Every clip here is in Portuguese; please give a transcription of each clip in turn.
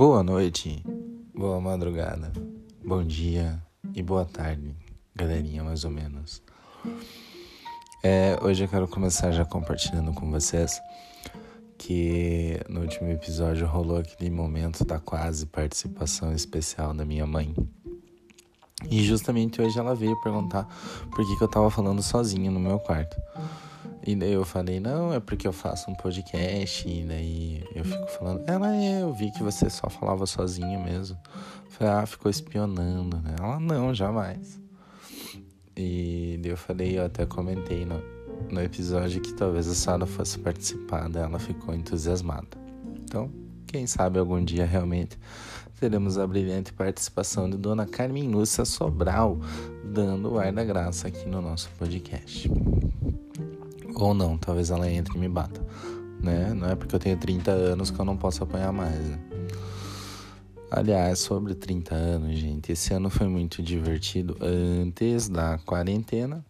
Boa noite, boa madrugada, bom dia e boa tarde, galerinha, mais ou menos. É, hoje eu quero começar já compartilhando com vocês que no último episódio rolou aquele momento da quase participação especial da minha mãe. E justamente hoje ela veio perguntar por que, que eu tava falando sozinho no meu quarto. E daí eu falei, não, é porque eu faço um podcast, e daí eu fico falando, ela é, eu vi que você só falava sozinho mesmo. Eu falei, ah, ficou espionando, né? Ela, não, jamais. E daí eu falei, eu até comentei no, no episódio que talvez a Sara fosse participar, ela ficou entusiasmada. Então, quem sabe algum dia realmente teremos a brilhante participação de Dona Carmen Lúcia Sobral, dando o ar da graça aqui no nosso podcast. Ou não, talvez ela entre e me bata. Né? Não é porque eu tenho 30 anos que eu não posso apanhar mais, né? Aliás, sobre 30 anos, gente, esse ano foi muito divertido antes da quarentena,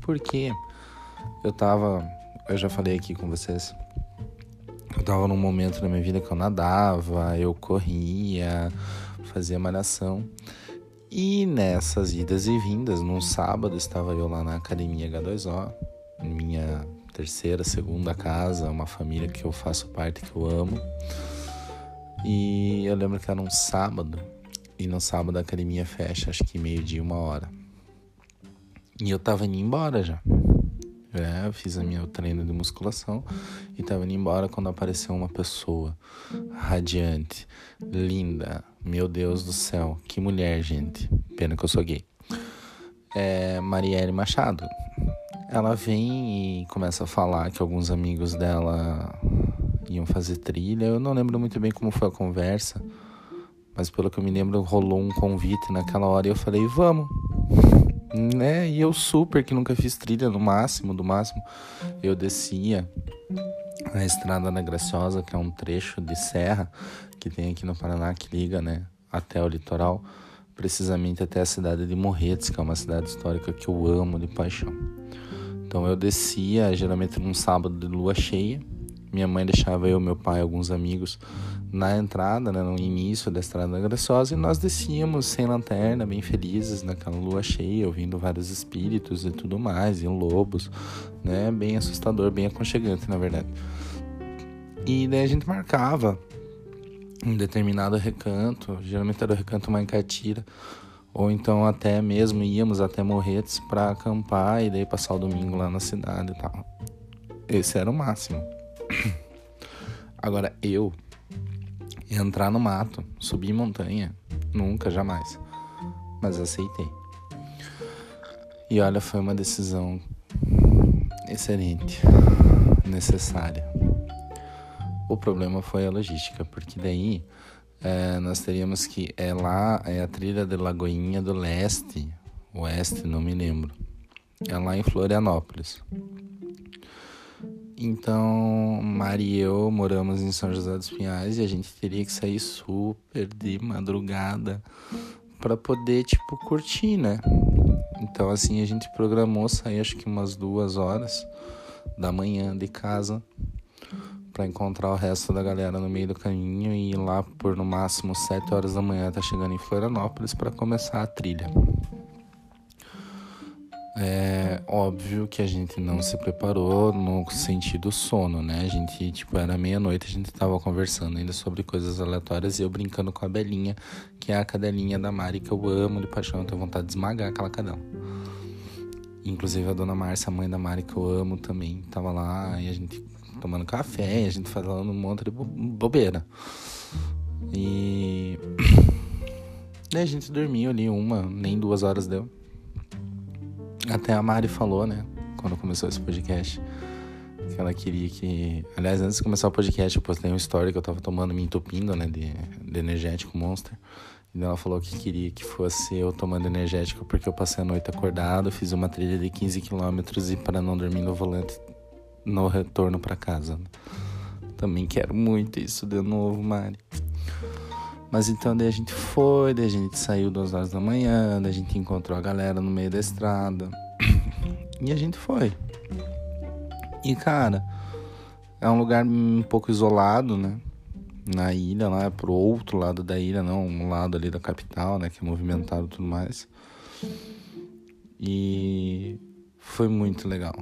porque eu tava, eu já falei aqui com vocês, eu tava num momento da minha vida que eu nadava, eu corria, fazia malhação. E nessas idas e vindas, num sábado estava eu lá na academia H2O, minha terceira, segunda casa, uma família que eu faço parte, que eu amo. E eu lembro que era um sábado, e no sábado a academia fecha, acho que meio-dia, uma hora. E eu tava indo embora já. É, eu fiz a minha treino de musculação e tava indo embora quando apareceu uma pessoa radiante, linda. Meu Deus do céu, que mulher, gente. Pena que eu sou gay. É Marielle Machado ela vem e começa a falar que alguns amigos dela iam fazer trilha. Eu não lembro muito bem como foi a conversa, mas pelo que eu me lembro, rolou um convite naquela hora e eu falei, vamos. Né? E eu super que nunca fiz trilha no máximo, do máximo, eu descia a estrada da Graciosa, que é um trecho de serra que tem aqui no Paraná que liga, né, até o litoral, precisamente até a cidade de Morretes, que é uma cidade histórica que eu amo de paixão. Então eu descia, geralmente num sábado de lua cheia. Minha mãe deixava eu, meu pai, alguns amigos na entrada, né, no início da estrada graciosa, e nós descíamos sem lanterna, bem felizes naquela lua cheia, ouvindo vários espíritos e tudo mais, e lobos, né, bem assustador, bem aconchegante, na verdade. E daí a gente marcava um determinado recanto, geralmente era o recanto Mancatira, ou então até mesmo íamos até Morretes para acampar e daí passar o domingo lá na cidade e tal. Esse era o máximo. Agora eu entrar no mato, subir montanha, nunca, jamais. Mas aceitei. E olha, foi uma decisão excelente, necessária. O problema foi a logística, porque daí é, nós teríamos que é lá é a trilha de Lagoinha do Leste, Oeste, não me lembro. É lá em Florianópolis. Então, Mari e eu moramos em São José dos Pinhais e a gente teria que sair super de madrugada para poder, tipo, curtir, né? Então, assim, a gente programou sair acho que umas duas horas da manhã de casa para encontrar o resto da galera no meio do caminho e ir lá por no máximo 7 horas da manhã tá chegando em Florianópolis para começar a trilha. É óbvio que a gente não se preparou no sentido sono, né? A gente, tipo, era meia-noite, a gente tava conversando ainda sobre coisas aleatórias e eu brincando com a Belinha, que é a cadelinha da Mari, que eu amo de paixão, eu tenho vontade de esmagar aquela cadela. Inclusive a dona Márcia, a mãe da Mari, que eu amo também, tava lá e a gente tomando café, a gente falando um monte de bobeira. E. Daí a gente dormiu ali uma, nem duas horas deu. Até a Mari falou, né? Quando começou esse podcast. Que ela queria que. Aliás, antes de começar o podcast, eu postei uma história que eu tava tomando, me entupindo, né? De, de energético Monster. E ela falou que queria que fosse eu tomando energético porque eu passei a noite acordado, fiz uma trilha de 15 km e para não dormir no volante no retorno para casa. Também quero muito isso de novo, Mari. Mas então daí a gente foi, daí a gente saiu duas horas da manhã, daí a gente encontrou a galera no meio da estrada. E a gente foi. E cara, é um lugar um pouco isolado, né? na ilha, lá pro outro lado da ilha, não um lado ali da capital, né, que é movimentado e tudo mais. E foi muito legal.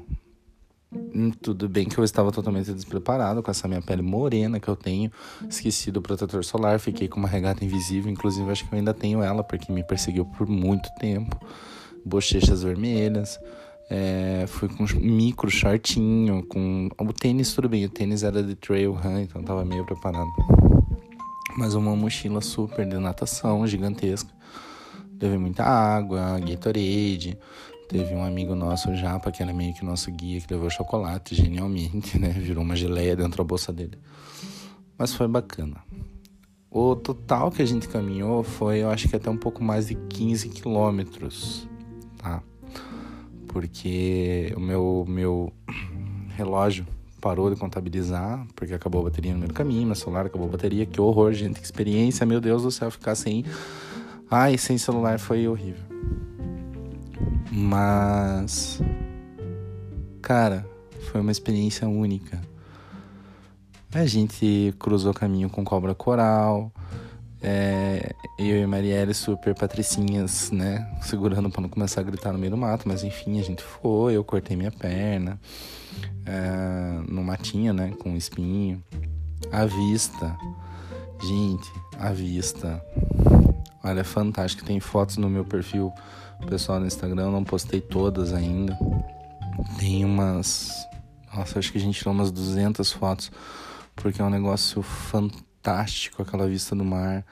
Hum, tudo bem que eu estava totalmente despreparado com essa minha pele morena que eu tenho. Esqueci do protetor solar, fiquei com uma regata invisível. Inclusive, acho que eu ainda tenho ela porque me perseguiu por muito tempo. Bochechas vermelhas. É, fui com micro shortinho, com o tênis tudo bem, o tênis era de trail run, então tava meio preparado. Mas uma mochila super de natação, gigantesca. Teve muita água, Gatorade, Teve um amigo nosso, o Japa, que era meio que nosso guia, que levou chocolate, genialmente, né? Virou uma geleia dentro da bolsa dele. Mas foi bacana. O total que a gente caminhou foi, eu acho que até um pouco mais de 15 quilômetros, tá? Porque o meu, meu relógio parou de contabilizar, porque acabou a bateria no meio do caminho, meu celular acabou a bateria. Que horror, gente, que experiência, meu Deus do céu, ficar sem. Ai, sem celular foi horrível. Mas, cara, foi uma experiência única. A gente cruzou caminho com cobra coral, é, eu e Marielle super patricinhas, né? Segurando para não começar a gritar no meio do mato, mas enfim, a gente foi, eu cortei minha perna é, no matinho, né? Com espinho. A vista, gente, a vista. Olha, é fantástico. Tem fotos no meu perfil pessoal no Instagram, não postei todas ainda. Tem umas. Nossa, acho que a gente tirou umas 200 fotos, porque é um negócio fantástico aquela vista do mar.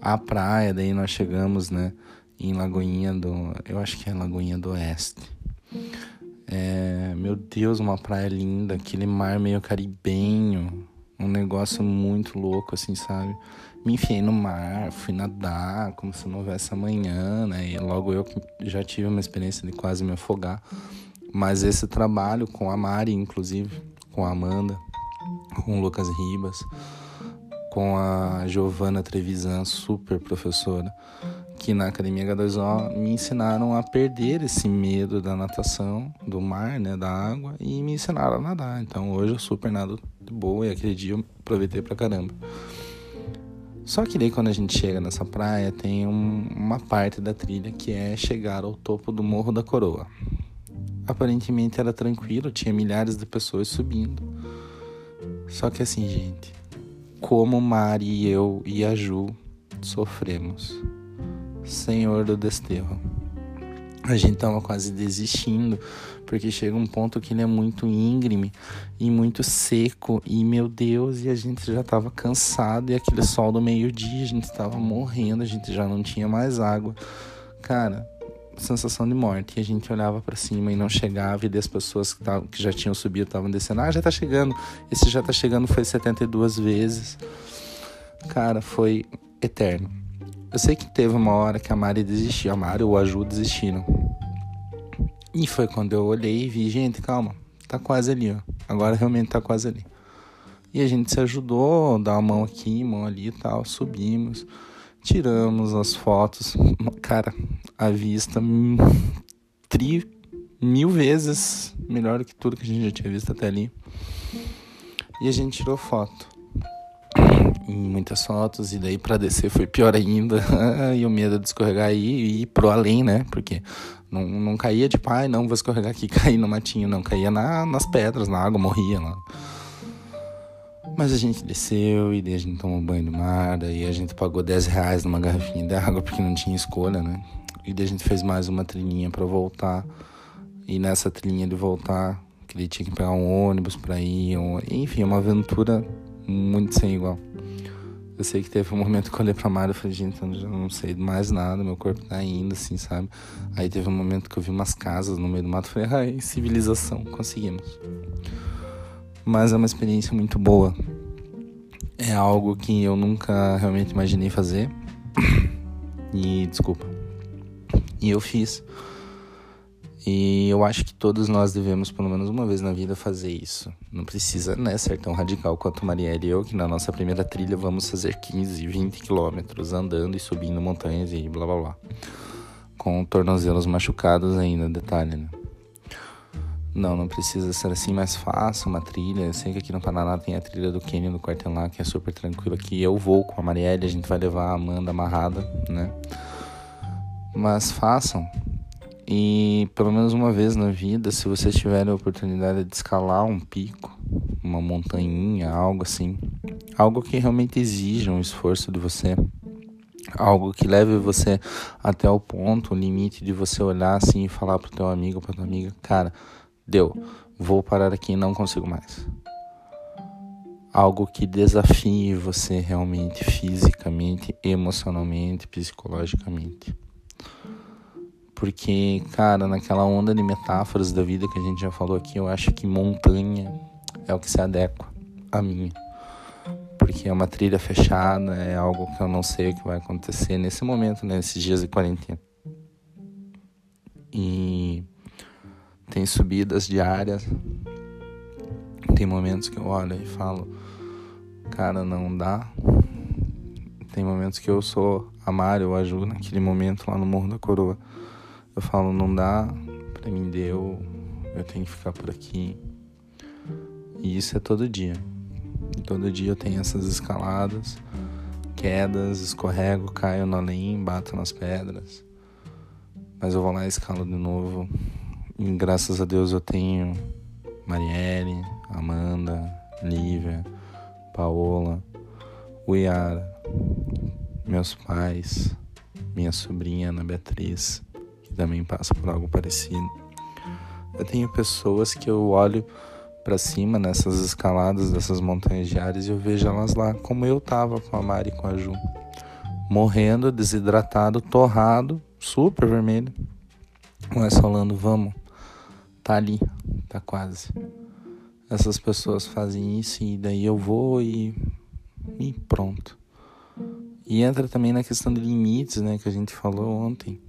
A praia, daí nós chegamos, né, em Lagoinha do. Eu acho que é Lagoinha do Oeste. É, meu Deus, uma praia linda, aquele mar meio caribenho, um negócio muito louco, assim, sabe? Me enfiei no mar, fui nadar como se não houvesse amanhã, né? E logo eu já tive uma experiência de quase me afogar. Mas esse trabalho com a Mari, inclusive, com a Amanda, com o Lucas Ribas, com a Giovana Trevisan, super professora, que na Academia H2O me ensinaram a perder esse medo da natação, do mar, né, da água, e me ensinaram a nadar. Então hoje eu super nado de boa e aquele dia eu aproveitei pra caramba. Só que daí quando a gente chega nessa praia, tem um, uma parte da trilha que é chegar ao topo do Morro da Coroa. Aparentemente era tranquilo, tinha milhares de pessoas subindo. Só que assim, gente, como Mari e eu e a Ju sofremos. Senhor do desterro. A gente tava quase desistindo porque chega um ponto que ele é muito íngreme e muito seco e meu Deus, e a gente já estava cansado e aquele sol do meio-dia, a gente estava morrendo, a gente já não tinha mais água. Cara, sensação de morte. E a gente olhava para cima e não chegava, e as pessoas que, tavam, que já tinham subido estavam descendo. Ah, já tá chegando. Esse já tá chegando foi 72 vezes. Cara, foi eterno. Eu sei que teve uma hora que a Mari desistiu, a Mari ou a Ju desistiram. E foi quando eu olhei e vi, gente, calma, tá quase ali, ó. Agora realmente tá quase ali. E a gente se ajudou, dá uma mão aqui, mão ali e tal, subimos, tiramos as fotos. Cara, a vista tri mil vezes melhor que tudo que a gente já tinha visto até ali. E a gente tirou foto. Em muitas fotos, e daí para descer foi pior ainda. e o medo de escorregar e ir pro além, né? Porque não, não caía de pai, não vou escorregar aqui, cair no matinho, não. Caía na, nas pedras, na água, morria lá. Mas a gente desceu e daí a gente tomou banho no mar, daí a gente pagou 10 reais numa garrafinha de água porque não tinha escolha, né? E daí a gente fez mais uma trilhinha para voltar. E nessa trilhinha de voltar, que ele tinha que pegar um ônibus para ir, um... enfim, uma aventura muito sem igual. Eu sei que teve um momento que eu olhei pra Mara e falei, gente, eu não sei mais nada, meu corpo tá indo, assim, sabe? Aí teve um momento que eu vi umas casas no meio do mato falei, ai, civilização, conseguimos. Mas é uma experiência muito boa. É algo que eu nunca realmente imaginei fazer. E, desculpa. E eu fiz. E eu acho que todos nós devemos, pelo menos uma vez na vida, fazer isso. Não precisa né, ser tão radical quanto Marielle e eu, que na nossa primeira trilha vamos fazer 15, 20 quilômetros andando e subindo montanhas e blá blá blá. Com tornozelos machucados ainda, detalhe, né? Não, não precisa ser assim, mas faça uma trilha. Eu sei que aqui no Paraná tem a trilha do Canyon do Quartelá, que é super tranquilo aqui. Eu vou com a Marielle, a gente vai levar a Amanda amarrada, né? Mas façam. E pelo menos uma vez na vida, se vocês tiverem a oportunidade de escalar um pico, uma montanhinha, algo assim, algo que realmente exija um esforço de você, algo que leve você até o ponto, o limite de você olhar assim e falar pro teu amigo, pra tua amiga, cara, deu, vou parar aqui, não consigo mais. Algo que desafie você realmente fisicamente, emocionalmente, psicologicamente. Porque, cara, naquela onda de metáforas da vida que a gente já falou aqui, eu acho que montanha é o que se adequa a mim. Porque é uma trilha fechada, é algo que eu não sei o que vai acontecer nesse momento, né, nesses dias de quarentena. E tem subidas diárias. Tem momentos que eu olho e falo, cara, não dá. Tem momentos que eu sou a Mário ou a Ju naquele momento lá no Morro da Coroa eu falo, não dá, pra mim deu, eu tenho que ficar por aqui. E isso é todo dia. Todo dia eu tenho essas escaladas, quedas, escorrego, caio no além, bato nas pedras. Mas eu vou lá e escalo de novo. E graças a Deus eu tenho Marielle, Amanda, Lívia, Paola, Uiara, meus pais, minha sobrinha Ana Beatriz que também passa por algo parecido. Eu tenho pessoas que eu olho para cima nessas escaladas dessas montanhas diárias e eu vejo elas lá, como eu tava com a Mari e com a Ju, morrendo, desidratado, torrado, super vermelho. Mas falando, vamos, tá ali, tá quase. Essas pessoas fazem isso e daí eu vou e, e pronto. E entra também na questão de limites, né, que a gente falou ontem.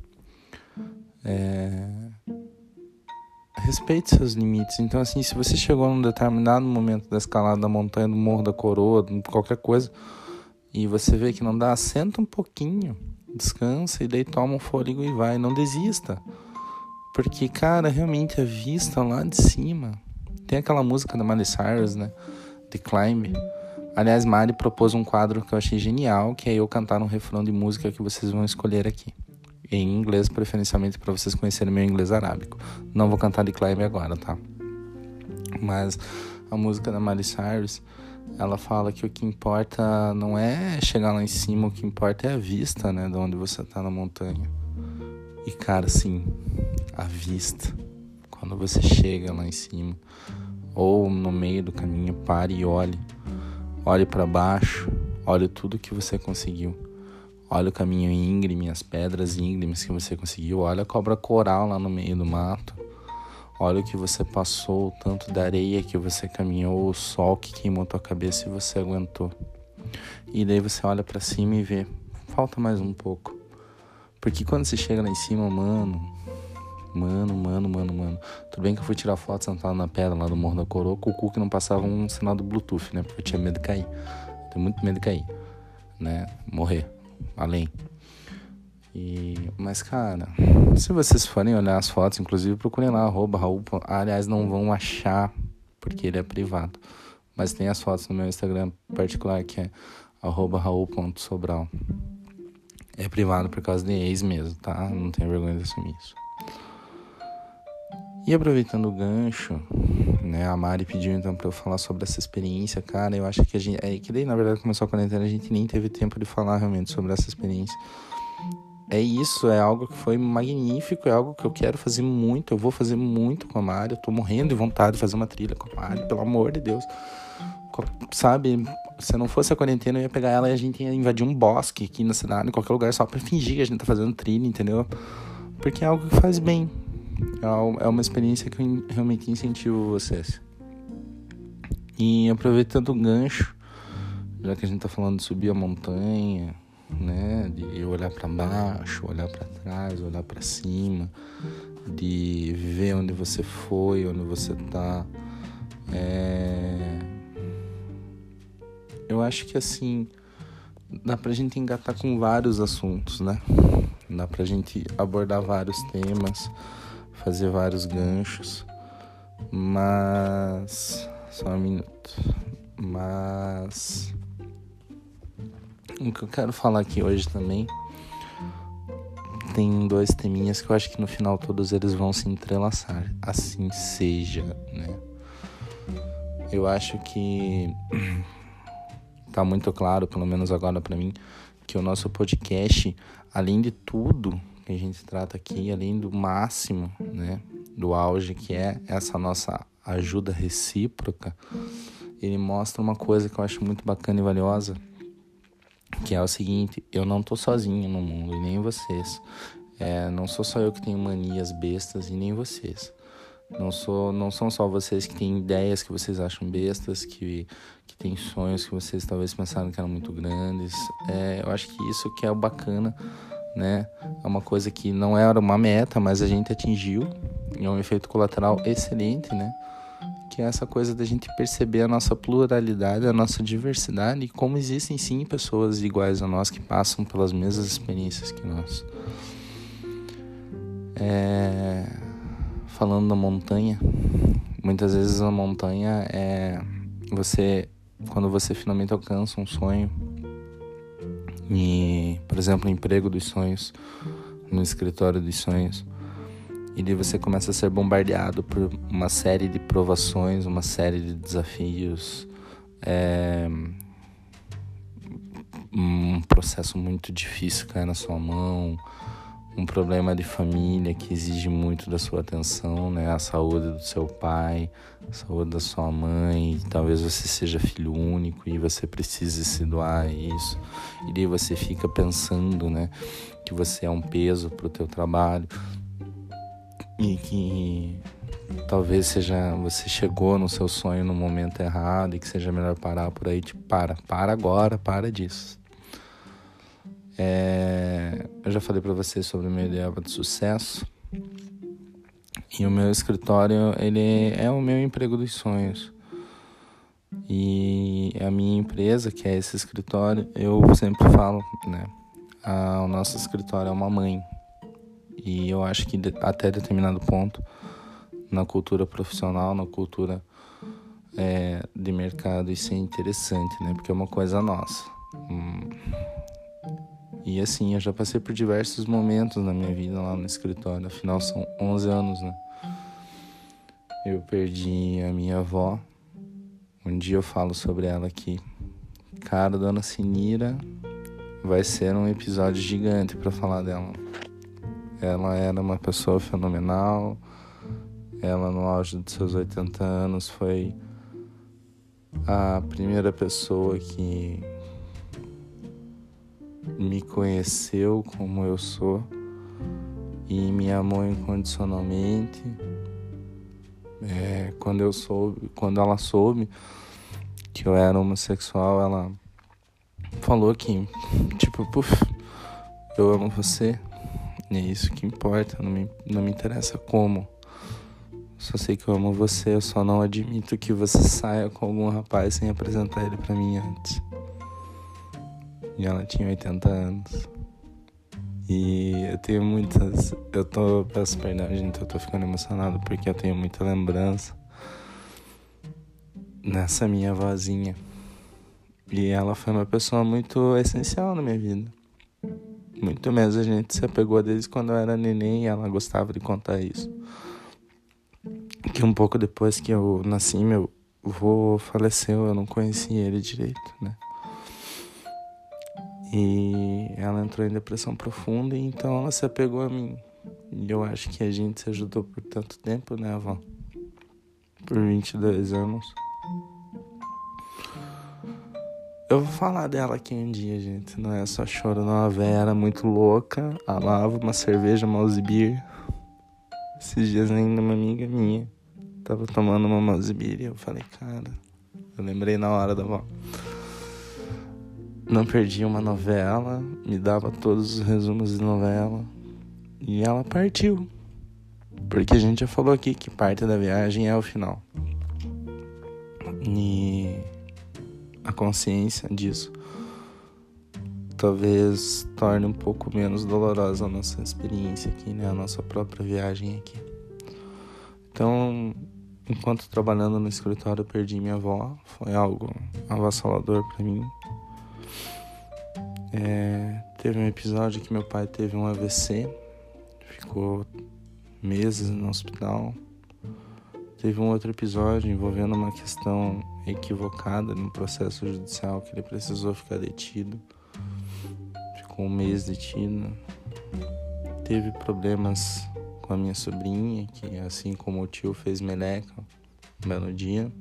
É... Respeite seus limites. Então, assim, se você chegou num determinado momento da escalada da montanha, do morro da coroa, qualquer coisa, e você vê que não dá, senta um pouquinho, descansa e daí toma um fôlego e vai. Não desista. Porque, cara, realmente a vista lá de cima. Tem aquela música da Miley Cyrus, né? The Climb. Aliás, Mari propôs um quadro que eu achei genial, que é eu cantar um refrão de música que vocês vão escolher aqui em inglês, preferencialmente para vocês conhecerem meu inglês arábico. Não vou cantar de Climb agora, tá? Mas a música da Miley Cyrus, ela fala que o que importa não é chegar lá em cima, o que importa é a vista, né, de onde você tá na montanha. E cara, sim, a vista. Quando você chega lá em cima ou no meio do caminho, pare e olhe. Olhe para baixo, olhe tudo que você conseguiu Olha o caminho íngreme, as pedras íngremes que você conseguiu. Olha a cobra coral lá no meio do mato. Olha o que você passou, o tanto da areia que você caminhou, o sol que queimou tua cabeça e você aguentou. E daí você olha para cima e vê, falta mais um pouco. Porque quando você chega lá em cima, mano, mano, mano, mano, mano. Tudo bem que eu fui tirar foto sentado na pedra lá do Morro da Coroa, com o cu que não passava um sinal do Bluetooth, né? Porque eu tinha medo de cair. Tenho muito medo de cair, né? Morrer além. E, mas, cara, se vocês forem olhar as fotos, inclusive procurem lá, arroba Raul. Aliás, não vão achar, porque ele é privado. Mas tem as fotos no meu Instagram particular, que é arroba Raul.sobral. É privado por causa de ex mesmo, tá? Não tenho vergonha de assumir isso. E aproveitando o gancho, né? A Mari pediu então para eu falar sobre essa experiência, cara. Eu acho que a gente. É que daí, na verdade, começou a quarentena, a gente nem teve tempo de falar realmente sobre essa experiência. É isso, é algo que foi magnífico, é algo que eu quero fazer muito, eu vou fazer muito com a Mari. Eu tô morrendo de vontade de fazer uma trilha com a Mari, pelo amor de Deus. Sabe, se não fosse a quarentena, eu ia pegar ela e a gente ia invadir um bosque aqui na cidade, em qualquer lugar, só pra fingir que a gente tá fazendo trilha, entendeu? Porque é algo que faz bem, é, é uma experiência que eu realmente incentivo vocês. E aproveitando o gancho, já que a gente tá falando de subir a montanha, né, de olhar para baixo, olhar para trás, olhar para cima, de ver onde você foi, onde você tá. É... Eu acho que assim dá pra gente engatar com vários assuntos, né? Dá pra gente abordar vários temas fazer vários ganchos, Mas. Só um minuto. Mas. O que eu quero falar aqui hoje também. Tem dois teminhas que eu acho que no final todos eles vão se entrelaçar. Assim seja, né? Eu acho que tá muito claro, pelo menos agora para mim, que o nosso podcast, além de tudo que a gente trata aqui, além do máximo, né, do auge que é essa nossa ajuda recíproca, ele mostra uma coisa que eu acho muito bacana e valiosa, que é o seguinte: eu não tô sozinho no mundo e nem vocês. É, não sou só eu que tenho manias bestas e nem vocês. Não, sou, não são só vocês que têm ideias que vocês acham bestas, que, que têm sonhos que vocês talvez pensaram que eram muito grandes. É, eu acho que isso que é o bacana, né? É uma coisa que não era uma meta, mas a gente atingiu. E é um efeito colateral excelente, né? Que é essa coisa da gente perceber a nossa pluralidade, a nossa diversidade e como existem sim pessoas iguais a nós que passam pelas mesmas experiências que nós. É falando da montanha, muitas vezes a montanha é você quando você finalmente alcança um sonho e, por exemplo, emprego dos sonhos, no escritório dos sonhos, e daí você começa a ser bombardeado por uma série de provações, uma série de desafios, é, um processo muito difícil cai na sua mão, um problema de família que exige muito da sua atenção, né? A saúde do seu pai, a saúde da sua mãe, talvez você seja filho único e você precise se doar a isso. E daí você fica pensando, né, que você é um peso para o teu trabalho e que talvez seja você chegou no seu sonho no momento errado e que seja melhor parar por aí, tipo, para, para agora, para disso é, eu já falei para vocês sobre o meu ideal de sucesso. E o meu escritório, ele é o meu emprego dos sonhos. E a minha empresa, que é esse escritório, eu sempre falo, né? o nosso escritório é uma mãe. E eu acho que até determinado ponto, na cultura profissional, na cultura é, de mercado, isso é interessante, né? Porque é uma coisa nossa. Hum, e assim, eu já passei por diversos momentos na minha vida lá no escritório, afinal são 11 anos, né? Eu perdi a minha avó. Um dia eu falo sobre ela aqui. Cara, Dona Sinira vai ser um episódio gigante para falar dela. Ela era uma pessoa fenomenal. Ela, no auge dos seus 80 anos, foi a primeira pessoa que me conheceu como eu sou e me amou incondicionalmente. É, quando eu soube, quando ela soube que eu era homossexual, ela falou que, tipo, puf, eu amo você, e é isso que importa, não me, não me interessa como. Só sei que eu amo você, eu só não admito que você saia com algum rapaz sem apresentar ele para mim antes. E ela tinha 80 anos. E eu tenho muitas. Eu tô. Peço perdão, gente, eu tô ficando emocionado porque eu tenho muita lembrança nessa minha vozinha. E ela foi uma pessoa muito essencial na minha vida. Muito mesmo, a gente se apegou desde quando eu era neném e ela gostava de contar isso. Que um pouco depois que eu nasci, meu avô faleceu, eu não conhecia ele direito, né? E ela entrou em depressão profunda e então ela se apegou a mim. E eu acho que a gente se ajudou por tanto tempo, né, avó? Por 22 anos. Eu vou falar dela aqui um dia, gente. Não é só choro, não. A véia era muito louca. Amava uma cerveja beer. Esses dias ainda uma amiga minha tava tomando uma beer e eu falei, cara. Eu lembrei na hora da avó não perdia uma novela, me dava todos os resumos de novela. E ela partiu. Porque a gente já falou aqui que parte da viagem é o final. E a consciência disso talvez torne um pouco menos dolorosa a nossa experiência aqui, né? A nossa própria viagem aqui. Então, enquanto trabalhando no escritório, perdi minha avó. Foi algo avassalador para mim. É, teve um episódio que meu pai teve um AVC, ficou meses no hospital. Teve um outro episódio envolvendo uma questão equivocada no processo judicial que ele precisou ficar detido. Ficou um mês detido. Teve problemas com a minha sobrinha, que assim como o tio fez meleca um belo dia.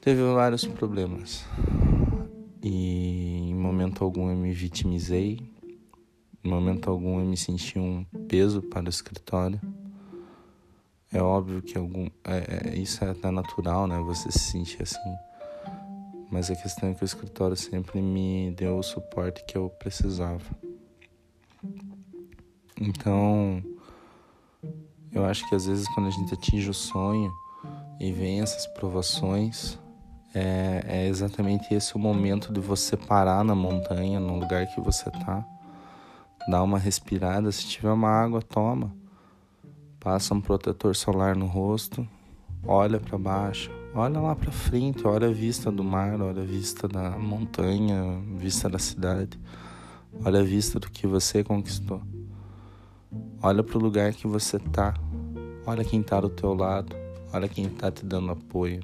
Teve vários problemas. E em momento algum eu me vitimizei. Em momento algum eu me senti um peso para o escritório. É óbvio que algum, é, é, isso é até natural, né? Você se sentir assim. Mas a questão é que o escritório sempre me deu o suporte que eu precisava. Então, eu acho que às vezes quando a gente atinge o sonho e vem essas provações, é, é exatamente esse o momento de você parar na montanha, no lugar que você tá, dar uma respirada. Se tiver uma água, toma Passa um protetor solar no rosto, olha para baixo, olha lá para frente, olha a vista do mar, olha a vista da montanha, vista da cidade, olha a vista do que você conquistou. Olha para o lugar que você tá, olha quem tá do teu lado, olha quem tá te dando apoio.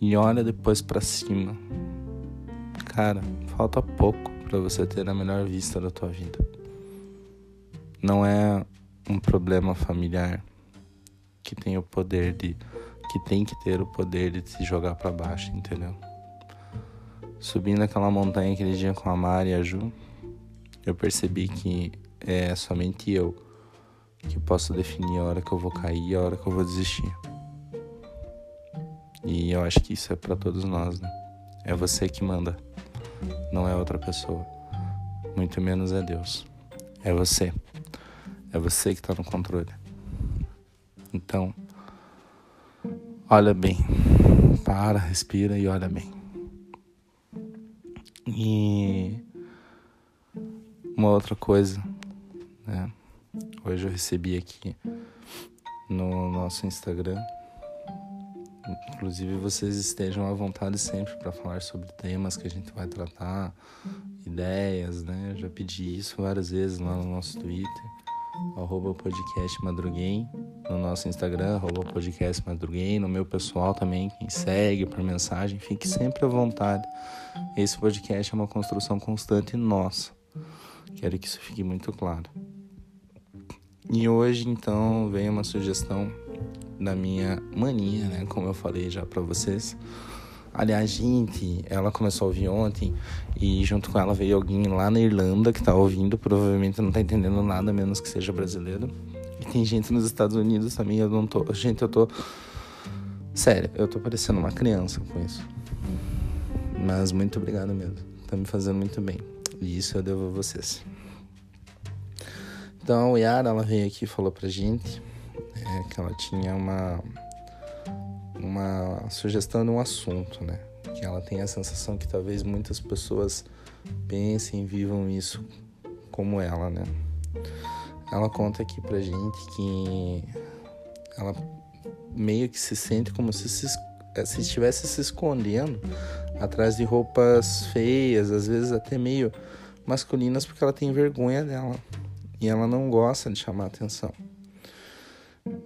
E olha depois para cima. Cara, falta pouco para você ter a melhor vista da tua vida. Não é um problema familiar que tem o poder de que tem que ter o poder de se jogar para baixo, entendeu? Subindo aquela montanha aquele dia com a Mari e a Ju, eu percebi que é somente eu que posso definir a hora que eu vou cair e a hora que eu vou desistir. E eu acho que isso é para todos nós, né? É você que manda, não é outra pessoa. Muito menos é Deus. É você. É você que está no controle. Então, olha bem. Para, respira e olha bem. E uma outra coisa, né? Hoje eu recebi aqui no nosso Instagram. Inclusive vocês estejam à vontade sempre para falar sobre temas que a gente vai tratar, ideias, né? Eu já pedi isso várias vezes lá no nosso Twitter arroba podcast Madruguem, no nosso Instagram, arroba podcast Madruguem, no meu pessoal também, quem segue por mensagem, fique sempre à vontade. Esse podcast é uma construção constante nossa. Quero que isso fique muito claro. E hoje, então, vem uma sugestão da minha maninha, né? Como eu falei já para vocês Aliás, gente, ela começou a ouvir ontem e junto com ela veio alguém lá na Irlanda que tá ouvindo, provavelmente não tá entendendo nada, menos que seja brasileiro. E tem gente nos Estados Unidos também, eu não tô. Gente, eu tô. Sério, eu tô parecendo uma criança com isso. Mas muito obrigado mesmo. Tá me fazendo muito bem. E isso eu devo a vocês. Então, a Yara, ela veio aqui e falou pra gente é, que ela tinha uma uma sugestão de um assunto, né? Que ela tem a sensação que talvez muitas pessoas pensem e vivam isso como ela, né? Ela conta aqui pra gente que ela meio que se sente como se, se, eh, se estivesse se escondendo atrás de roupas feias, às vezes até meio masculinas, porque ela tem vergonha dela e ela não gosta de chamar atenção.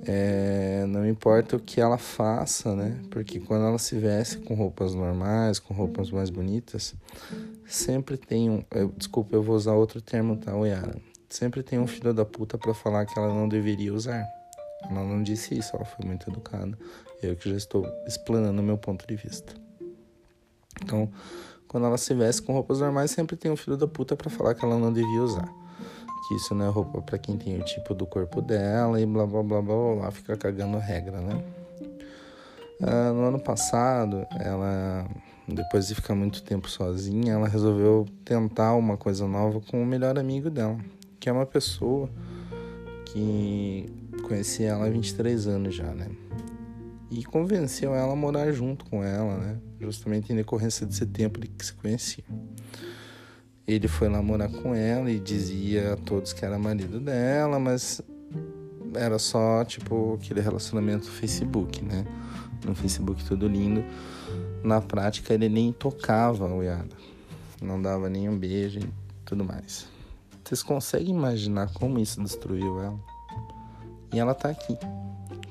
É, não importa o que ela faça, né? Porque quando ela se veste com roupas normais, com roupas mais bonitas, sempre tem um. Eu, desculpa, eu vou usar outro termo, tá, Oyara? Sempre tem um filho da puta para falar que ela não deveria usar. Ela não disse isso, ela foi muito educada. Eu que já estou explanando o meu ponto de vista. Então, quando ela se veste com roupas normais, sempre tem um filho da puta para falar que ela não devia usar que isso não é roupa para quem tem o tipo do corpo dela e blá blá blá blá blá, fica cagando regra, né? Ah, no ano passado, ela, depois de ficar muito tempo sozinha, ela resolveu tentar uma coisa nova com o melhor amigo dela, que é uma pessoa que conhecia ela há 23 anos já, né? E convenceu ela a morar junto com ela, né? Justamente em decorrência desse tempo de que se conhecia. Ele foi lá morar com ela e dizia a todos que era marido dela, mas era só, tipo, aquele relacionamento Facebook, né? No Facebook tudo lindo. Na prática ele nem tocava o Yara. Não dava nem um beijo e tudo mais. Vocês conseguem imaginar como isso destruiu ela? E ela tá aqui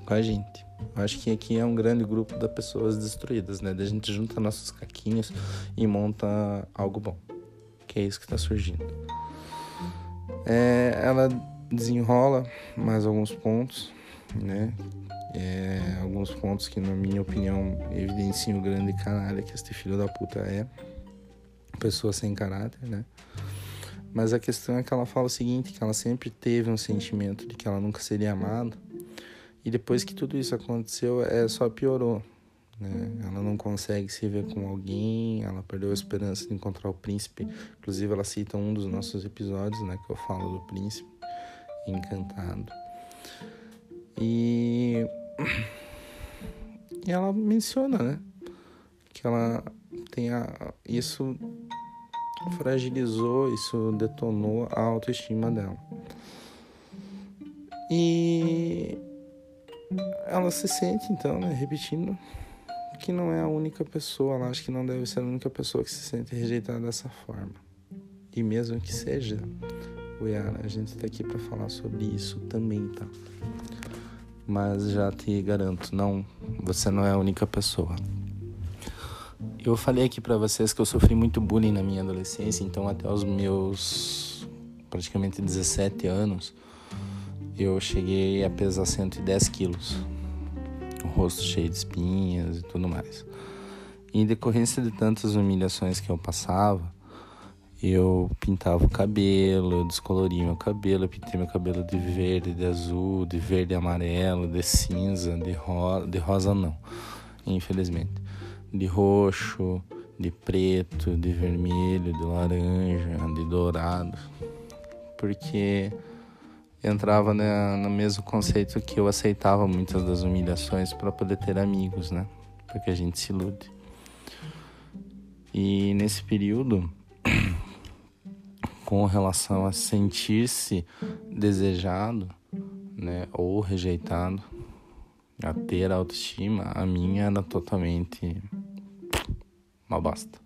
com a gente. Eu acho que aqui é um grande grupo de pessoas destruídas, né? Da gente junta nossos caquinhos e monta algo bom. Que é isso que tá surgindo. É, ela desenrola mais alguns pontos, né? É, alguns pontos que, na minha opinião, evidenciam o grande canalha que este filho da puta é. Pessoa sem caráter, né? Mas a questão é que ela fala o seguinte, que ela sempre teve um sentimento de que ela nunca seria amada. E depois que tudo isso aconteceu, é só piorou. Né? Ela não consegue se ver com alguém, ela perdeu a esperança de encontrar o príncipe. Inclusive, ela cita um dos nossos episódios, né, que eu falo do príncipe encantado. E, e ela menciona, né, que ela tem a, isso fragilizou, isso detonou a autoestima dela. E ela se sente então, né, repetindo que não é a única pessoa, ela acha que não deve ser a única pessoa que se sente rejeitada dessa forma. E mesmo que seja, Yara, a gente está aqui para falar sobre isso também, tá? Mas já te garanto, não, você não é a única pessoa. Eu falei aqui para vocês que eu sofri muito bullying na minha adolescência, então até os meus praticamente 17 anos, eu cheguei a pesar 110 quilos o rosto cheio de espinhas e tudo mais. Em decorrência de tantas humilhações que eu passava, eu pintava o cabelo, eu descoloria meu cabelo, eu pintei meu cabelo de verde, de azul, de verde e amarelo, de cinza, de rosa, de rosa não, infelizmente, de roxo, de preto, de vermelho, de laranja, de dourado, porque entrava né, no mesmo conceito que eu aceitava muitas das humilhações para poder ter amigos, né? Porque a gente se ilude. E nesse período, com relação a sentir-se desejado, né, ou rejeitado, a ter autoestima, a minha era totalmente uma bosta.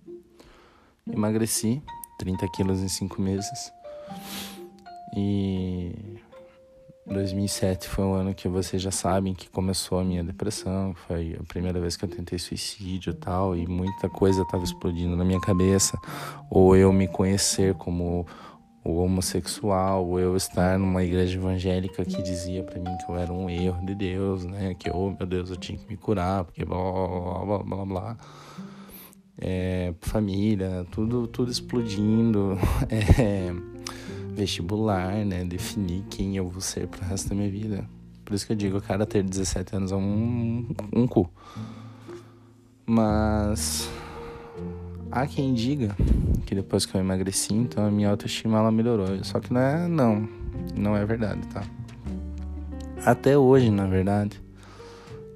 Emagreci 30 quilos em 5 meses e 2007 foi um ano que vocês já sabem que começou a minha depressão, foi a primeira vez que eu tentei suicídio e tal, e muita coisa estava explodindo na minha cabeça, ou eu me conhecer como o homossexual, ou eu estar numa igreja evangélica que dizia para mim que eu era um erro de Deus, né, que oh meu Deus, eu tinha que me curar, porque blá blá blá blá, blá. É, família, tudo tudo explodindo, é vestibular, né? Definir quem eu vou ser pro resto da minha vida. Por isso que eu digo, cara ter 17 anos é um, um cu. Mas há quem diga que depois que eu emagreci, então a minha autoestima ela melhorou. Só que não é, não, não é verdade, tá? Até hoje, na verdade.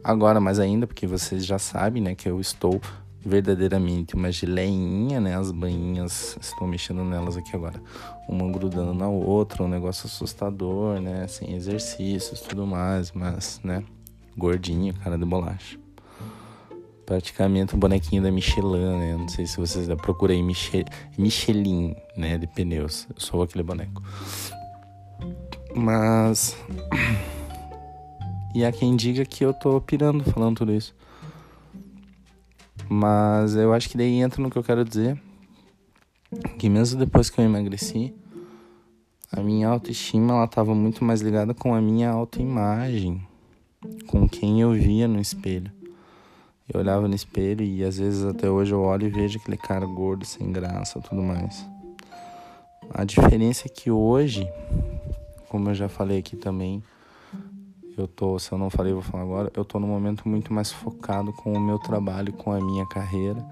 Agora, mais ainda, porque vocês já sabem, né, que eu estou verdadeiramente uma geleinha, né? As banhinhas, estou mexendo nelas aqui agora. Uma grudando na outra, um negócio assustador, né? Sem exercícios, tudo mais, mas, né? Gordinho, cara de bolacha. Praticamente um bonequinho da Michelin, né? Não sei se vocês já procurem Michel, Michelin, né? De pneus. Eu sou aquele boneco. Mas... E há quem diga que eu tô pirando falando tudo isso. Mas eu acho que daí entra no que eu quero dizer. Que mesmo depois que eu emagreci, a minha autoestima ela estava muito mais ligada com a minha autoimagem, com quem eu via no espelho. Eu olhava no espelho e às vezes até hoje eu olho e vejo aquele cara gordo, sem graça, tudo mais. A diferença é que hoje, como eu já falei aqui também, eu tô, se eu não falei, vou falar agora, eu tô num momento muito mais focado com o meu trabalho, com a minha carreira,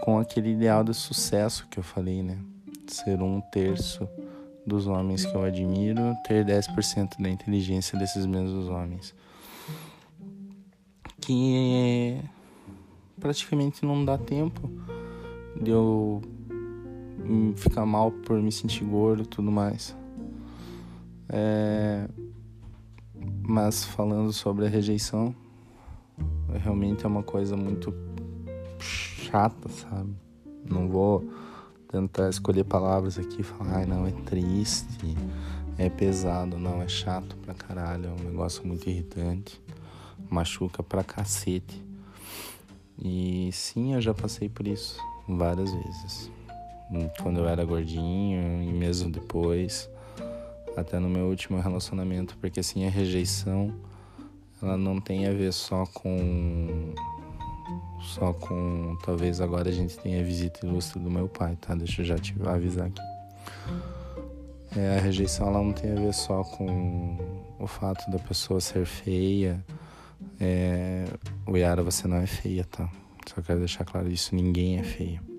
com aquele ideal de sucesso que eu falei, né? Ser um terço dos homens que eu admiro, ter 10% da inteligência desses mesmos homens. Que praticamente não dá tempo de eu ficar mal por me sentir gordo e tudo mais. É, mas falando sobre a rejeição, realmente é uma coisa muito chata, sabe? Não vou tentar escolher palavras aqui e falar, ai não, é triste, é pesado, não, é chato pra caralho, é um negócio muito irritante, machuca pra cacete. E sim, eu já passei por isso várias vezes. Quando eu era gordinho e mesmo depois, até no meu último relacionamento, porque assim a rejeição ela não tem a ver só com só com talvez agora a gente tenha a visita ilustre do meu pai, tá? Deixa eu já te avisar aqui. É, a rejeição ela não tem a ver só com o fato da pessoa ser feia. É, o Yara, você não é feia, tá? Só quero deixar claro isso, ninguém é feio.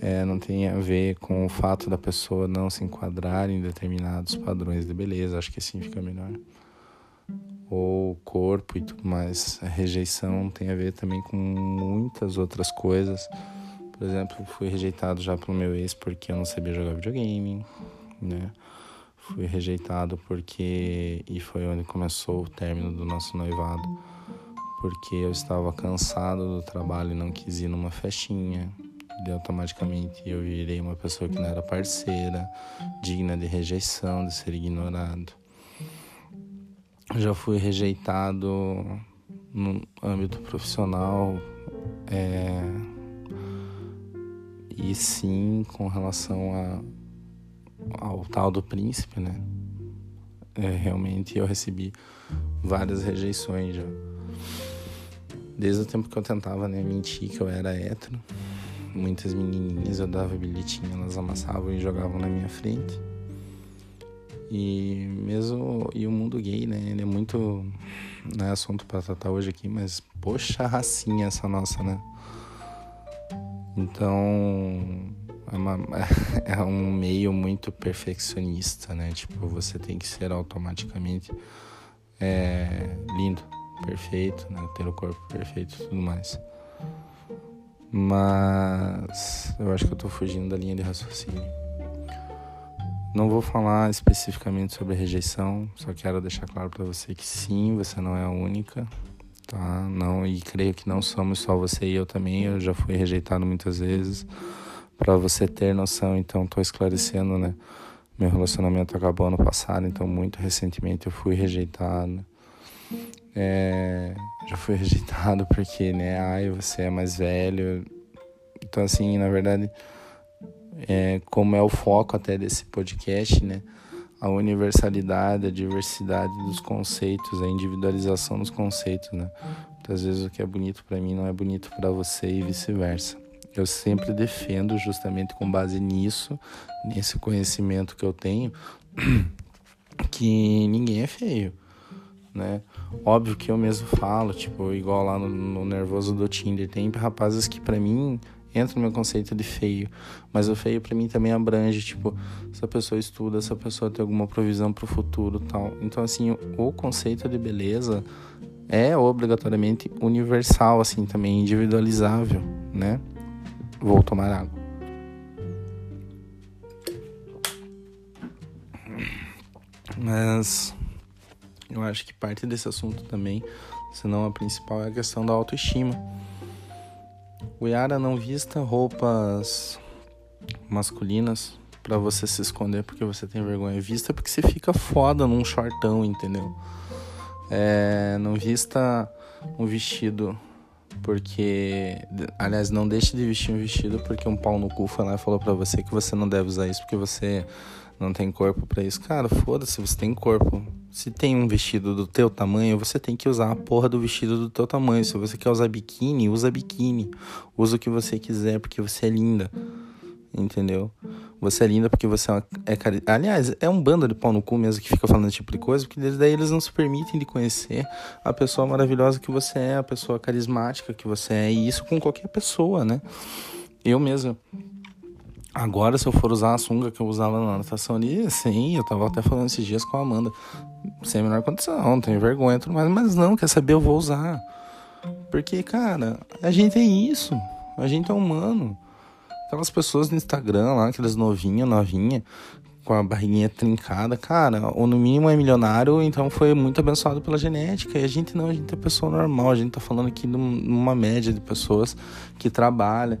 É, não tem a ver com o fato da pessoa não se enquadrar em determinados padrões de beleza, acho que assim fica melhor. Ou corpo e tudo mais. A rejeição tem a ver também com muitas outras coisas. Por exemplo, fui rejeitado já pelo meu ex porque eu não sabia jogar videogame, né? Fui rejeitado porque e foi onde começou o término do nosso noivado porque eu estava cansado do trabalho e não quis ir numa festinha. E automaticamente eu virei uma pessoa que não era parceira, digna de rejeição, de ser ignorado. Já fui rejeitado no âmbito profissional, é, e sim com relação a, ao tal do príncipe, né? É, realmente eu recebi várias rejeições já. Desde o tempo que eu tentava né, mentir que eu era hétero, muitas menininhas eu dava bilhetinho, elas amassavam e jogavam na minha frente. E mesmo e o mundo gay, né, ele é muito não é assunto para tratar hoje aqui, mas poxa racinha essa nossa, né? Então é, uma, é um meio muito perfeccionista, né? Tipo, você tem que ser automaticamente é, lindo perfeito, né? Ter o corpo perfeito e tudo mais. Mas eu acho que eu tô fugindo da linha de raciocínio. Não vou falar especificamente sobre rejeição, só quero deixar claro para você que sim, você não é a única, tá? Não e creio que não somos só você e eu também, eu já fui rejeitado muitas vezes. Para você ter noção, então tô esclarecendo, né? Meu relacionamento acabou ano passado, então muito recentemente eu fui rejeitado. É, já fui rejeitado porque, né, ai, você é mais velho. Então, assim, na verdade, é, como é o foco até desse podcast, né, a universalidade, a diversidade dos conceitos, a individualização dos conceitos, né. Muitas vezes o que é bonito para mim não é bonito para você e vice-versa. Eu sempre defendo, justamente com base nisso, nesse conhecimento que eu tenho, que ninguém é feio né? Óbvio que eu mesmo falo, tipo, igual lá no, no nervoso do Tinder, tem rapazes que para mim entra no meu conceito de feio, mas o feio para mim também abrange, tipo, se a pessoa estuda, se a pessoa tem alguma provisão para o futuro, tal. Então assim, o conceito de beleza é obrigatoriamente universal assim também, individualizável, né? Vou tomar água. Mas eu acho que parte desse assunto também, se não a principal, é a questão da autoestima. O Yara não vista roupas masculinas para você se esconder porque você tem vergonha. Vista porque você fica foda num shortão, entendeu? É, não vista um vestido porque. Aliás, não deixe de vestir um vestido porque um pau no cu foi lá e falou para você que você não deve usar isso porque você não tem corpo para isso. Cara, foda-se, você tem corpo. Se tem um vestido do teu tamanho, você tem que usar a porra do vestido do teu tamanho. Se você quer usar biquíni, usa biquíni. Usa o que você quiser, porque você é linda. Entendeu? Você é linda porque você é, é cari... Aliás, é um bando de pau no cu mesmo que fica falando esse tipo de coisa, porque desde daí eles não se permitem de conhecer a pessoa maravilhosa que você é, a pessoa carismática que você é, e isso com qualquer pessoa, né? Eu mesmo Agora, se eu for usar a sunga que eu usava na natação ali, sim, eu tava até falando esses dias com a Amanda, sem a menor condição, tenho vergonha tudo mais, mas não, quer saber, eu vou usar. Porque, cara, a gente é isso, a gente é humano. Aquelas pessoas no Instagram lá, aquelas novinhas, novinha, com a barriguinha trincada, cara, ou no mínimo é milionário, então foi muito abençoado pela genética. E a gente não, a gente é pessoa normal, a gente tá falando aqui de uma média de pessoas que trabalha,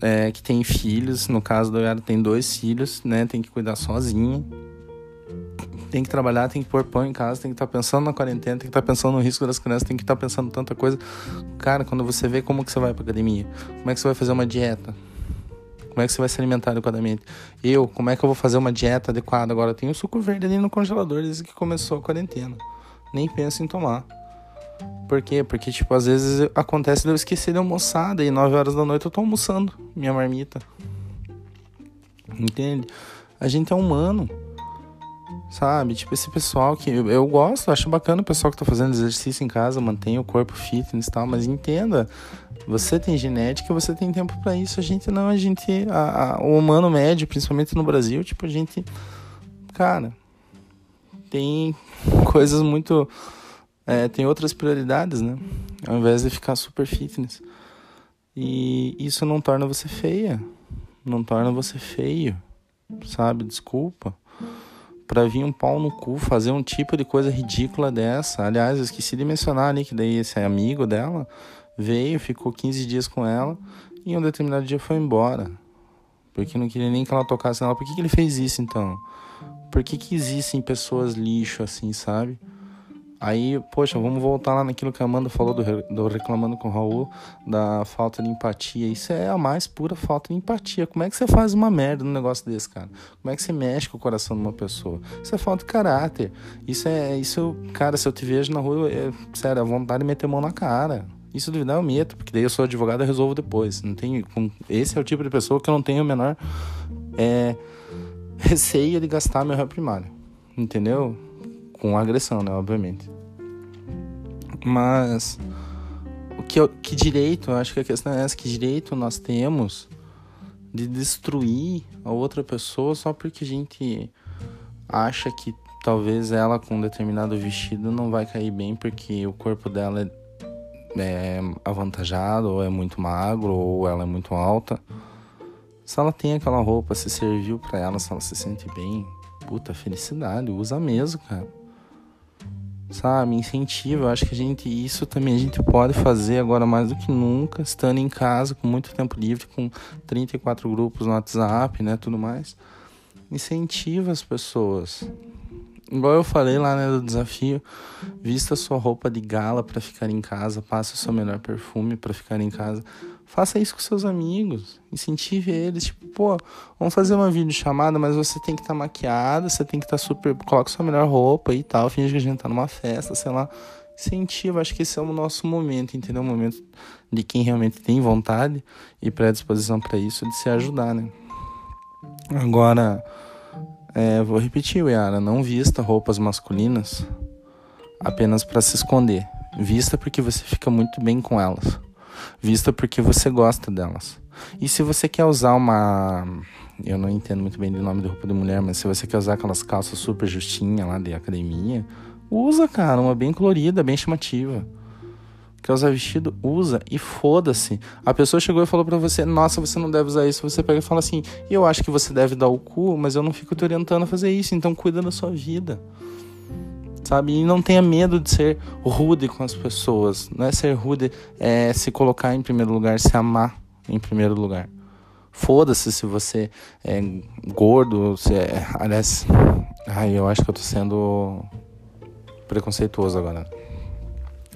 é, que tem filhos, no caso do Yara tem dois filhos, né, tem que cuidar sozinho. Tem que trabalhar, tem que pôr pão em casa, tem que estar tá pensando na quarentena, tem que estar tá pensando no risco das crianças, tem que estar tá pensando tanta coisa. Cara, quando você vê como que você vai pra academia, como é que você vai fazer uma dieta, como é que você vai se alimentar adequadamente? Eu, como é que eu vou fazer uma dieta adequada? Agora, tem o suco verde ali no congelador desde que começou a quarentena. Nem penso em tomar. Por quê? Porque, tipo, às vezes acontece de eu esquecer de almoçar, daí 9 horas da noite eu tô almoçando minha marmita. Entende? A gente é humano. Sabe? Tipo, esse pessoal que eu, gosto, acho bacana o pessoal que tá fazendo exercício em casa, mantém o corpo fitness e tal, mas entenda, você tem genética, você tem tempo para isso. A gente não, a gente. A, a, o humano médio, principalmente no Brasil, tipo, a gente. Cara, tem coisas muito. É, tem outras prioridades, né? Ao invés de ficar super fitness. E isso não torna você feia. Não torna você feio. Sabe? Desculpa. Pra vir um pau no cu fazer um tipo de coisa ridícula dessa. Aliás, eu esqueci de mencionar ali que daí esse amigo dela veio, ficou 15 dias com ela e um determinado dia foi embora. Porque não queria nem que ela tocasse nela. Por que, que ele fez isso então? Por que, que existem pessoas lixo assim, sabe? Aí, poxa, vamos voltar lá naquilo que a Amanda falou do, do Reclamando com o Raul, da falta de empatia. Isso é a mais pura falta de empatia. Como é que você faz uma merda num negócio desse, cara? Como é que você mexe com o coração de uma pessoa? Isso é falta de caráter. Isso é. Isso, cara, se eu te vejo na rua, é, sério, a vontade de meter mão na cara. Isso duvidar eu meto, porque daí eu sou advogado e resolvo depois. Não tenho, esse é o tipo de pessoa que eu não tenho o menor é, receio de gastar meu réu primário. Entendeu? Com agressão, né? Obviamente. Mas o que, que direito, eu acho que a questão é essa, que direito nós temos de destruir a outra pessoa só porque a gente acha que talvez ela com um determinado vestido não vai cair bem porque o corpo dela é é avantajado, ou é muito magro, ou ela é muito alta. Se ela tem aquela roupa, se serviu para ela, se ela se sente bem, puta, felicidade, usa mesmo, cara. Sabe, incentiva, eu acho que a gente, isso também a gente pode fazer agora mais do que nunca, estando em casa, com muito tempo livre, com 34 grupos no WhatsApp, né, tudo mais. Incentiva as pessoas, Igual eu falei lá né, do desafio, vista sua roupa de gala para ficar em casa, passe o seu melhor perfume para ficar em casa. Faça isso com seus amigos, incentive eles, tipo, pô, vamos fazer uma videochamada, mas você tem que estar tá maquiada, você tem que estar tá super, coloca sua melhor roupa e tal, finge que a gente tá numa festa, sei lá. Incentiva, acho que esse é o nosso momento, entendeu? O momento de quem realmente tem vontade e predisposição para isso, de se ajudar, né? Agora, é, vou repetir, Yara, não vista roupas masculinas apenas para se esconder. Vista porque você fica muito bem com elas. Vista porque você gosta delas. E se você quer usar uma. Eu não entendo muito bem do nome de roupa de mulher, mas se você quer usar aquelas calças super justinhas lá de academia, usa, cara, uma bem colorida, bem chamativa quer usar vestido, usa e foda-se. A pessoa chegou e falou para você, nossa, você não deve usar isso. Você pega e fala assim, eu acho que você deve dar o cu, mas eu não fico te orientando a fazer isso, então cuida da sua vida. Sabe? E não tenha medo de ser rude com as pessoas. Não é ser rude, é se colocar em primeiro lugar, se amar em primeiro lugar. Foda-se se você é gordo, se é. Aliás, ai, eu acho que eu tô sendo preconceituoso agora.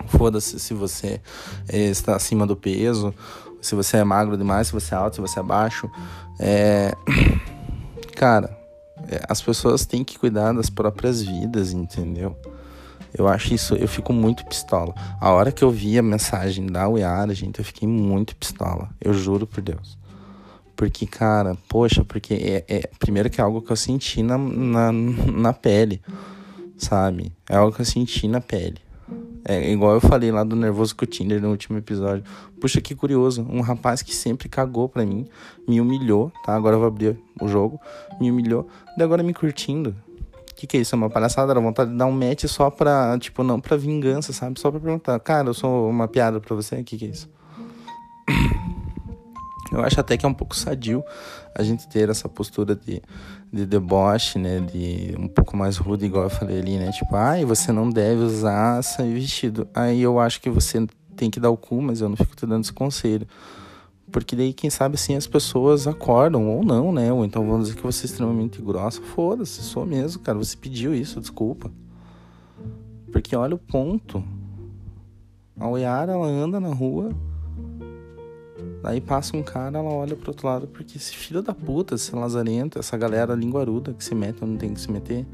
Foda-se se você é, está acima do peso, se você é magro demais, se você é alto, se você é baixo. É... Cara, as pessoas têm que cuidar das próprias vidas, entendeu? Eu acho isso, eu fico muito pistola. A hora que eu vi a mensagem da Uiara, gente, eu fiquei muito pistola. Eu juro por Deus. Porque, cara, poxa, porque é, é primeiro que é algo que eu senti na, na, na pele, sabe? É algo que eu senti na pele. É igual eu falei lá do nervoso com o Tinder no último episódio. Puxa, que curioso. Um rapaz que sempre cagou pra mim, me humilhou, tá? Agora eu vou abrir o jogo. Me humilhou, e agora me curtindo. O que, que é isso? É uma palhaçada? Era vontade de dar um match só pra, tipo, não pra vingança, sabe? Só pra perguntar. Cara, eu sou uma piada pra você? O que, que é isso? Eu acho até que é um pouco sadio a gente ter essa postura de, de deboche, né? De um pouco mais rude, igual eu falei ali, né? Tipo, ai, você não deve usar esse vestido. Aí eu acho que você tem que dar o cu, mas eu não fico te dando esse conselho. Porque daí, quem sabe, assim, as pessoas acordam, ou não, né? Ou então vão dizer que você é extremamente grossa. Foda-se, sou mesmo, cara. Você pediu isso, desculpa. Porque olha o ponto. A Oyara, ela anda na rua Daí passa um cara, ela olha pro outro lado, porque esse filho da puta, esse lazarento, essa galera linguaruda que se mete onde tem que se meter,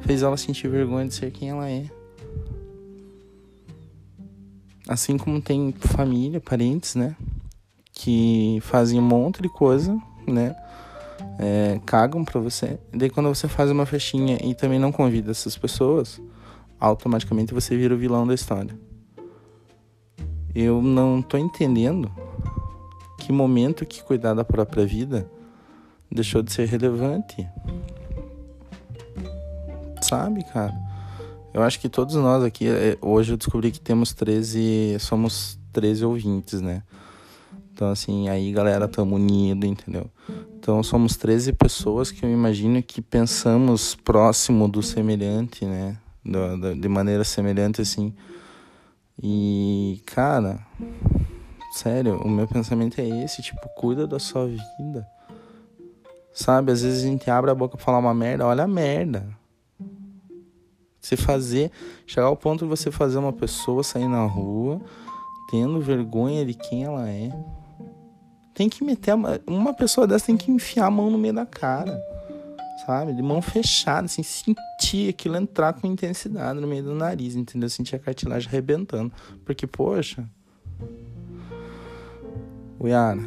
fez ela sentir vergonha de ser quem ela é. Assim como tem família, parentes, né? Que fazem um monte de coisa, né? É, cagam pra você. E daí quando você faz uma festinha e também não convida essas pessoas, automaticamente você vira o vilão da história eu não tô entendendo que momento que cuidar da própria vida deixou de ser relevante. Sabe, cara? Eu acho que todos nós aqui, é, hoje eu descobri que temos 13, somos 13 ouvintes, né? Então, assim, aí galera, tamo unido, entendeu? Então, somos 13 pessoas que eu imagino que pensamos próximo do semelhante, né? de maneira semelhante, assim. E, cara, sério, o meu pensamento é esse, tipo, cuida da sua vida. Sabe, às vezes a gente abre a boca pra falar uma merda, olha a merda. Você fazer, chegar ao ponto de você fazer uma pessoa sair na rua tendo vergonha de quem ela é. Tem que meter uma pessoa dessa tem que enfiar a mão no meio da cara sabe? De mão fechada, assim, sentir aquilo entrar com intensidade no meio do nariz, entendeu? Sentir a cartilagem arrebentando. Porque, poxa. Yara,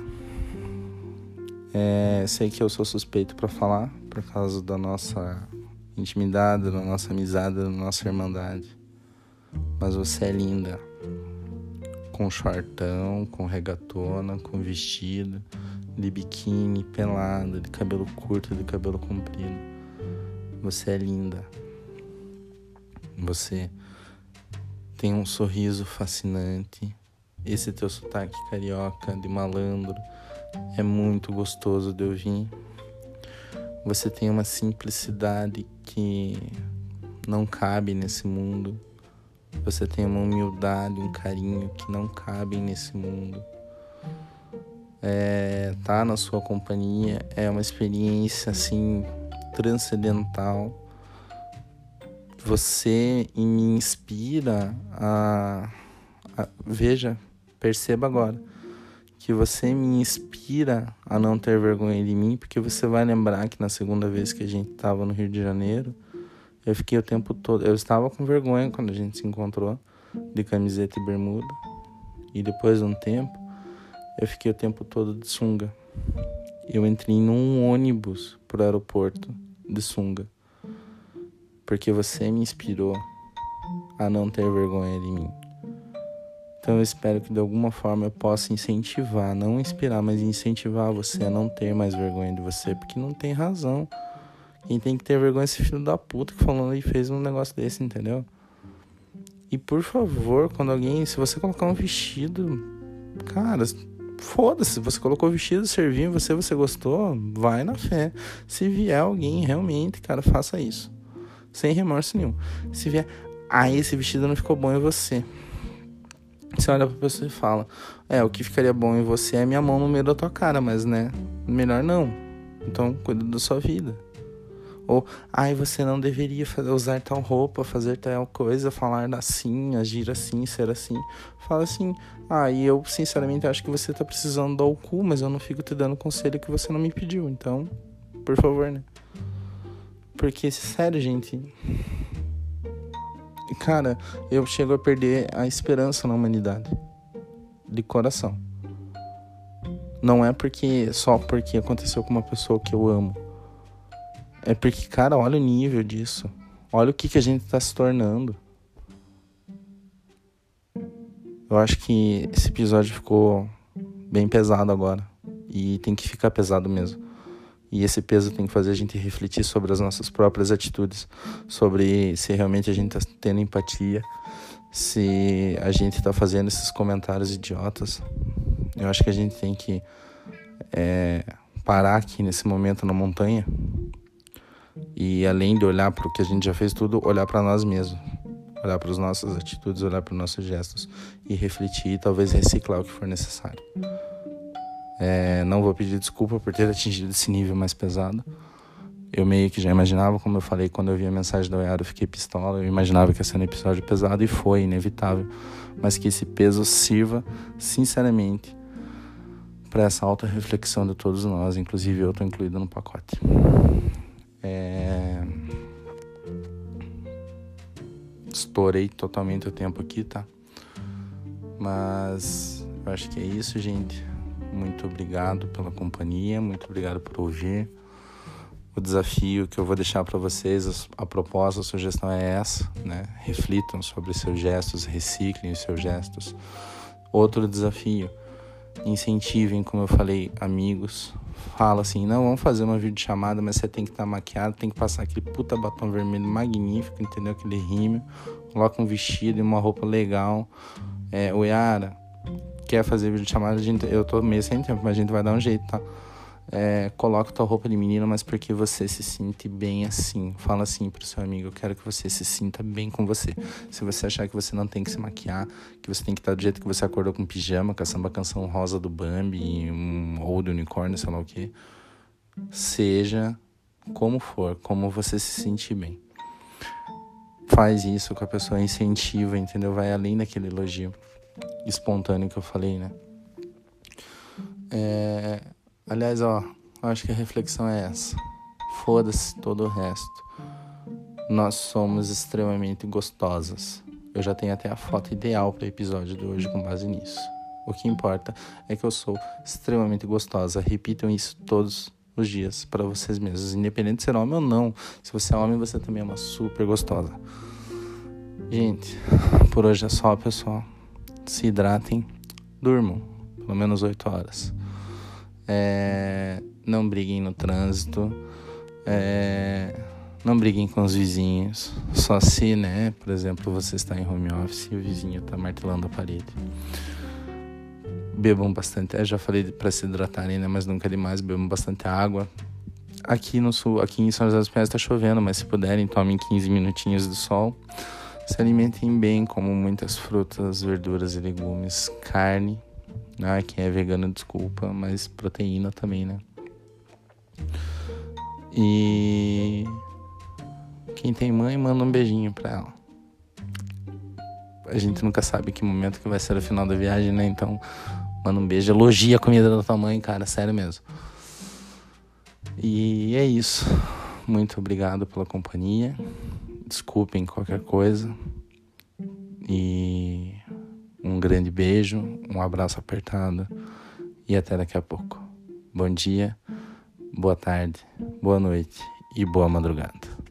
é, sei que eu sou suspeito para falar, por causa da nossa intimidade, da nossa amizade, da nossa irmandade. Mas você é linda. Com shortão, com regatona, com vestido de biquíni, pelada, de cabelo curto, de cabelo comprido. Você é linda. Você tem um sorriso fascinante. Esse teu sotaque carioca de malandro é muito gostoso de ouvir. Você tem uma simplicidade que não cabe nesse mundo. Você tem uma humildade, um carinho que não cabem nesse mundo é, tá na sua companhia é uma experiência assim transcendental. Você me inspira a, a veja, perceba agora que você me inspira a não ter vergonha de mim, porque você vai lembrar que na segunda vez que a gente estava no Rio de Janeiro, eu fiquei o tempo todo, eu estava com vergonha quando a gente se encontrou de camiseta e bermuda. E depois de um tempo, eu fiquei o tempo todo de sunga. Eu entrei num ônibus pro aeroporto de sunga. Porque você me inspirou a não ter vergonha de mim. Então eu espero que de alguma forma eu possa incentivar, não inspirar, mas incentivar você a não ter mais vergonha de você, porque não tem razão. Quem tem que ter vergonha é esse filho da puta que falando e fez um negócio desse, entendeu? E por favor, quando alguém, se você colocar um vestido, cara, foda-se, você colocou vestido, serviu você, você gostou, vai na fé. Se vier alguém realmente, cara, faça isso. Sem remorso nenhum. Se vier, ah, esse vestido não ficou bom em você. Você olha pra pessoa e fala: É, o que ficaria bom em você é minha mão no meio da tua cara, mas né, melhor não. Então, cuida da sua vida. Ou, ai, você não deveria usar tal roupa, fazer tal coisa, falar assim, agir assim, ser assim. Fala assim, ah, e eu sinceramente acho que você tá precisando dar o cu, mas eu não fico te dando conselho que você não me pediu. Então, por favor, né? Porque, sério, gente. Cara, eu chego a perder a esperança na humanidade. De coração. Não é porque só porque aconteceu com uma pessoa que eu amo é porque, cara, olha o nível disso. Olha o que, que a gente tá se tornando. Eu acho que esse episódio ficou bem pesado agora. E tem que ficar pesado mesmo. E esse peso tem que fazer a gente refletir sobre as nossas próprias atitudes, sobre se realmente a gente está tendo empatia, se a gente está fazendo esses comentários idiotas. Eu acho que a gente tem que é, parar aqui nesse momento na montanha e além de olhar para o que a gente já fez tudo, olhar para nós mesmos, olhar para as nossas atitudes, olhar para os nossos gestos e refletir e talvez reciclar o que for necessário. É, não vou pedir desculpa por ter atingido esse nível mais pesado. Eu meio que já imaginava, como eu falei, quando eu vi a mensagem da Oiara, eu fiquei pistola. Eu imaginava que ia ser um episódio pesado e foi, inevitável. Mas que esse peso sirva, sinceramente, para essa alta reflexão de todos nós, inclusive eu estou incluído no pacote. É... Estourei totalmente o tempo aqui, tá? Mas eu acho que é isso, gente. Muito obrigado pela companhia, muito obrigado por ouvir. O desafio que eu vou deixar para vocês, a proposta, a sugestão é essa, né? Reflitam sobre seus gestos, reciclem os seus gestos. Outro desafio, incentivem, como eu falei, amigos. Fala assim, não, vamos fazer uma videochamada, mas você tem que estar tá maquiado, tem que passar aquele puta batom vermelho magnífico, entendeu? Aquele rímel. Coloca um vestido e uma roupa legal. É, o Yara quer fazer videochamada, gente, eu tô meio sem tempo, mas a gente vai dar um jeito, tá? É, coloca tua roupa de menina, mas porque você se sente bem assim. Fala assim pro seu amigo, eu quero que você se sinta bem com você. Se você achar que você não tem que se maquiar, que você tem que estar do jeito que você acordou com pijama, com a samba canção rosa do Bambi, um, ou do unicórnio, sei lá o que. Seja como for, como você se sentir bem. Faz isso com a pessoa, incentiva, entendeu? Vai além daquele elogio espontâneo que eu falei, né? É Aliás, ó, acho que a reflexão é essa. Foda-se todo o resto. Nós somos extremamente gostosas. Eu já tenho até a foto ideal para o episódio de hoje com base nisso. O que importa é que eu sou extremamente gostosa. Repitam isso todos os dias para vocês mesmos, independente de ser homem ou não. Se você é homem, você também é uma super gostosa. Gente, por hoje é só, pessoal. Se hidratem, durmam pelo menos 8 horas. É, não briguem no trânsito. É, não briguem com os vizinhos. Só se, né, por exemplo, você está em home office e o vizinho está martelando a parede. Bebam bastante. Eu já falei para se hidratarem, né, mas nunca é demais. Bebam bastante água. Aqui no sul, aqui em São José dos Pinhais está chovendo, mas se puderem, tomem 15 minutinhos do sol. Se alimentem bem, como muitas frutas, verduras e legumes, carne, ah, quem é vegano, desculpa, mas proteína também, né? E quem tem mãe, manda um beijinho pra ela. A gente nunca sabe que momento que vai ser o final da viagem, né? Então, manda um beijo. Elogia a comida da tua mãe, cara, sério mesmo. E é isso. Muito obrigado pela companhia. Desculpem qualquer coisa. E um grande beijo, um abraço apertado e até daqui a pouco. Bom dia, boa tarde, boa noite e boa madrugada.